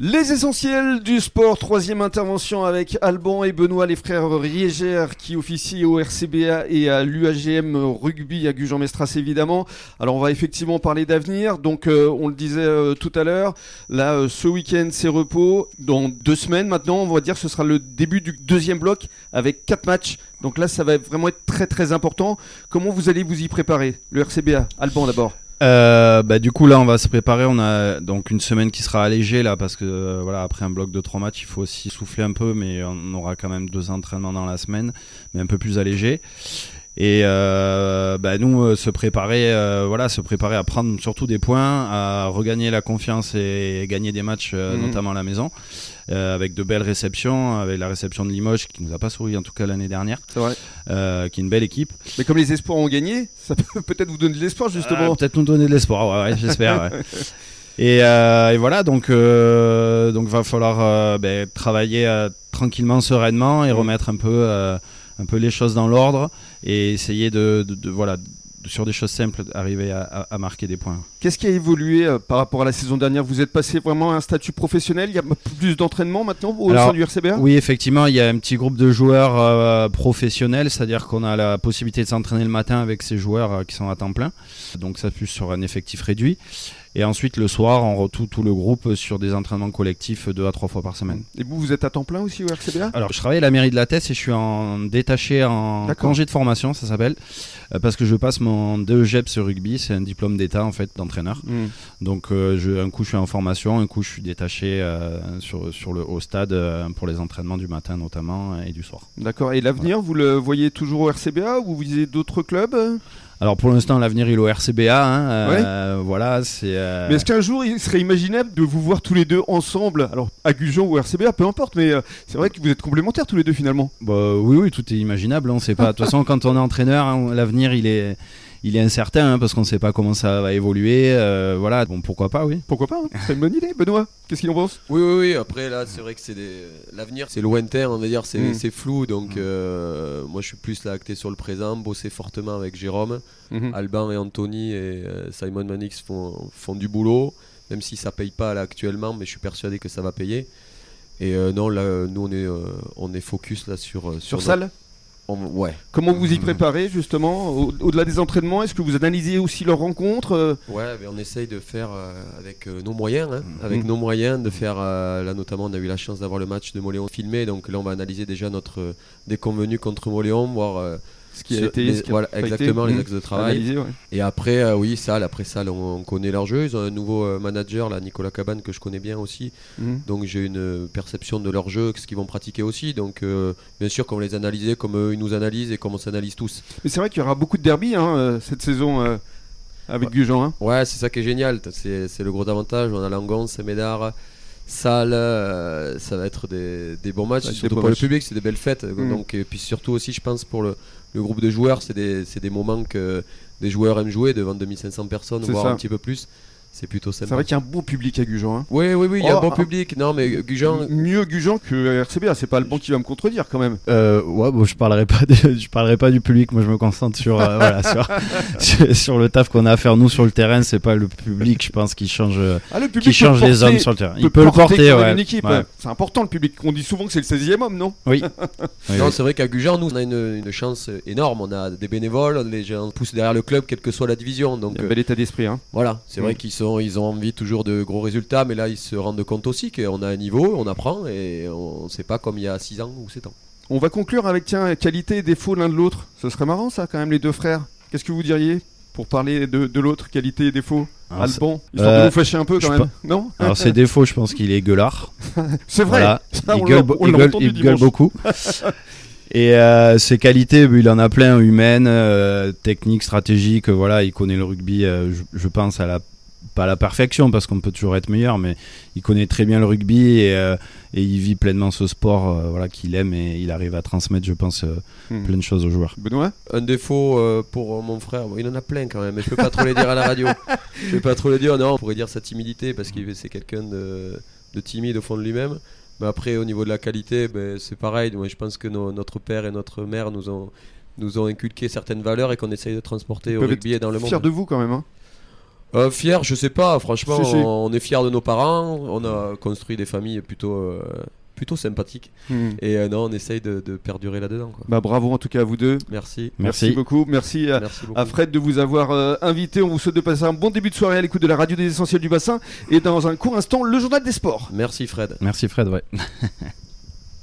Les essentiels du sport, troisième intervention avec Alban et Benoît, les frères Riégère qui officient au RCBA et à l'UAGM Rugby à Gujan-Mestras évidemment. Alors on va effectivement parler d'avenir, donc euh, on le disait euh, tout à l'heure, là euh, ce week-end c'est repos, dans deux semaines maintenant on va dire ce sera le début du deuxième bloc avec quatre matchs, donc là ça va vraiment être très très important. Comment vous allez vous y préparer Le RCBA, Alban d'abord euh, bah, du coup là on va se préparer, on a donc une semaine qui sera allégée là parce que euh, voilà après un bloc de trois matchs il faut aussi souffler un peu mais on aura quand même deux entraînements dans la semaine mais un peu plus allégé et euh, bah, nous euh, se préparer euh, voilà se préparer à prendre surtout des points à regagner la confiance et gagner des matchs euh, Mhm. notamment à la maison euh, avec de belles réceptions avec la réception de Limoges qui nous a pas souri en tout cas l'année dernière C'est vrai. euh, qui est une belle équipe Mais comme les espoirs ont gagné, ça peut peut-être vous donner de l'espoir justement. Ah, Peut-être nous donner de l'espoir, ouais, ouais, j'espère. ouais. Et, euh, et voilà, donc euh, donc va falloir euh, ben, travailler tranquillement, sereinement et Mm. remettre un peu euh, un peu les choses dans l'ordre et essayer de, de- de- voilà sur des choses simples arriver à, à- à marquer des points. Qu'est-ce qui a évolué euh, par rapport à la saison dernière? Vous êtes passé vraiment à un statut professionnel? Il y a plus d'entraînement maintenant au Alors, sein du RCBA Oui, effectivement, il y a un petit groupe de joueurs euh, professionnels, c'est-à-dire qu'on a la possibilité de s'entraîner le matin avec ces joueurs euh, qui sont à temps plein. Donc ça plus sur un effectif réduit. Et ensuite le soir, on retrouve tout le groupe sur des entraînements collectifs deux à trois fois par semaine. Et vous, vous êtes à temps plein aussi au RCBA Alors, je travaille à la mairie de la Teste et je suis en détaché en congé de formation, ça s'appelle, euh, parce que je passe mon DEGEPS rugby, c'est un diplôme d'état en fait d'entraîneur. Hmm. Donc, euh, je, un coup je suis en formation, un coup je suis détaché euh, sur, sur le au stade euh, pour les entraînements du matin notamment et du soir. D'accord. Et l'avenir, vous le voyez toujours au RCBA ou vous visez d'autres clubs? Alors pour l'instant, l'avenir il est au RCBA, hein, euh, voilà, c'est. euh, Mais est-ce qu'un jour, il serait imaginable de vous voir tous les deux ensemble Alors, à Gujan ou au RCBA, peu importe, mais euh, c'est vrai que vous êtes complémentaires tous les deux finalement. Bah, oui, oui, tout est imaginable. On sait pas. De toute façon, quand on est entraîneur, hein, l'avenir il est, il est incertain hein, parce qu'on ne sait pas comment ça va évoluer. euh, voilà, bon, pourquoi pas, oui. Pourquoi pas hein C'est une bonne idée, Benoît. Qu'est-ce qu'il en pense? Oui, oui, oui. Après, là, c'est vrai que c'est des... l'avenir, c'est lointain, on va dire, c'est Mm. c'est flou. Donc, euh, moi, je suis plus là acté sur le présent, bosser fortement avec Jérôme. Mhm. Alban et Anthony et euh, Simon Manix font, font du boulot, même si ça paye pas là actuellement, mais je suis persuadé que ça va payer. Et euh, non, là, nous, on est, euh, on est focus là sur. euh, Sur notre- salle? on- Ouais. Comment vous y préparez justement Au- Au-delà des entraînements, est-ce que vous analysez aussi leurs rencontres euh, Ouais, ben on essaye de faire euh, avec euh, nos moyens, hein, Mhm. avec nos moyens, de faire. euh, là, notamment, on a eu la chance d'avoir le match de Moléon filmé, donc là, on va analyser déjà notre euh, déconvenu contre Moléon, voir euh, Ce qui a été, les- a voilà, été exactement les Mhm. axes de travail. Analysé, ouais. Et après, euh, oui, ça, après ça, on, on connaît leur jeu. Ils ont un nouveau euh, manager, là, Nicolas Cabane, que je connais bien aussi. Mhm. Donc j'ai une euh, perception de leur jeu, ce qu'ils vont pratiquer aussi. Donc euh, bien sûr, qu'on les analyser comme eux, ils nous analysent et comme on s'analyse tous. Mais c'est vrai qu'il y aura beaucoup de derby hein, cette saison avec Gujan. hein. Ouais, c'est ça qui est génial. C'est c'est le gros avantage. On a Langon, Médard, Salle. euh, ça va être des, des bons matchs. Ouais, surtout pour le public, c'est des belles fêtes. Mm. Donc, et puis surtout aussi, je pense, pour le, le groupe de joueurs, c'est des, moments que des joueurs aiment jouer devant 2500 personnes, voire ça. un petit peu plus. C'est plutôt C'est sympa. vrai qu'il y a un beau public à Gujan. hein. Oui, oui, oui, il y a Oh, un bon ah. public. Non, mais Gujan, Mieux Gujan que RCBA, c'est pas le bon qui va me contredire quand même. Euh, ouais, bon, je parlerai pas, de- je parlerai pas du public. Moi, je me concentre sur, euh, voilà, sur, sur, sur le taf qu'on a à faire nous sur le terrain. C'est pas le public, je pense, qui change, euh, Ah, le public qui les porter- hommes sur le terrain. Il peut peut le porter, ouais. une équipe. Ouais. C'est important le public. On dit souvent que c'est le 16e homme, non? Oui. Oui, Non, oui. c'est vrai qu'à Gujan, nous, on a une, une chance énorme. On a des bénévoles, les gens poussent derrière le club, quelle que soit la division. Donc Il y a un euh, bel état d'esprit. Hein. voilà, c'est Mm. vrai qu'ils sont, ils ont envie toujours de gros résultats, mais là, ils se rendent compte aussi qu'on a un niveau, on apprend et on ne sait pas comme il y a 6 ans ou 7 ans. On va conclure avec tiens, qualité et défaut l'un de l'autre. Ce serait marrant ça quand même, les deux frères. Qu'est-ce que vous diriez pour parler de, de l'autre, qualité et défaut? Alors, Alban, histoire de euh, vous fâcher un peu quand même. Non? Alors, ses défauts, je pense qu'il est gueulard. C'est vrai. Voilà. Ça, il gueule, il il beaucoup. Et euh, ses qualités, il en a plein, humaines, euh, techniques, stratégiques. Voilà, il connaît le rugby, euh, je, je pense, à la, pas à la perfection, parce qu'on peut toujours être meilleur, mais il connaît très bien le rugby et, euh, et il vit pleinement ce sport euh, voilà, qu'il aime et il arrive à transmettre, je pense, euh, Hmm. plein de choses aux joueurs. Benoît? Un défaut euh, pour mon frère, bon, il en a plein quand même, mais je peux pas trop les dire à la radio. Je peux pas trop les dire, non, on pourrait dire sa timidité parce qu'il c'est quelqu'un de, de timide au fond de lui-même. Mais après, au niveau de la qualité, ben, c'est pareil. Moi, je pense que notre père et notre mère nous ont, nous ont inculqué certaines valeurs et qu'on essaye de transporter au rugby et dans le monde. Fier de vous quand même. Hein. Euh, fier, je sais pas. Franchement, Si, si. on est fier de nos parents. On a construit des familles plutôt, euh, plutôt sympathiques. Hmm. Et euh, non, on essaye de, de perdurer là-dedans. quoi. Bah bravo en tout cas à vous deux. Merci. Merci, Merci. beaucoup. Merci à, Merci beaucoup. à Fred de vous avoir euh, invité. On vous souhaite de passer un bon début de soirée à l'écoute de la radio des essentiels du bassin. Et dans un court instant, le journal des sports. Merci Fred. Merci Fred, ouais.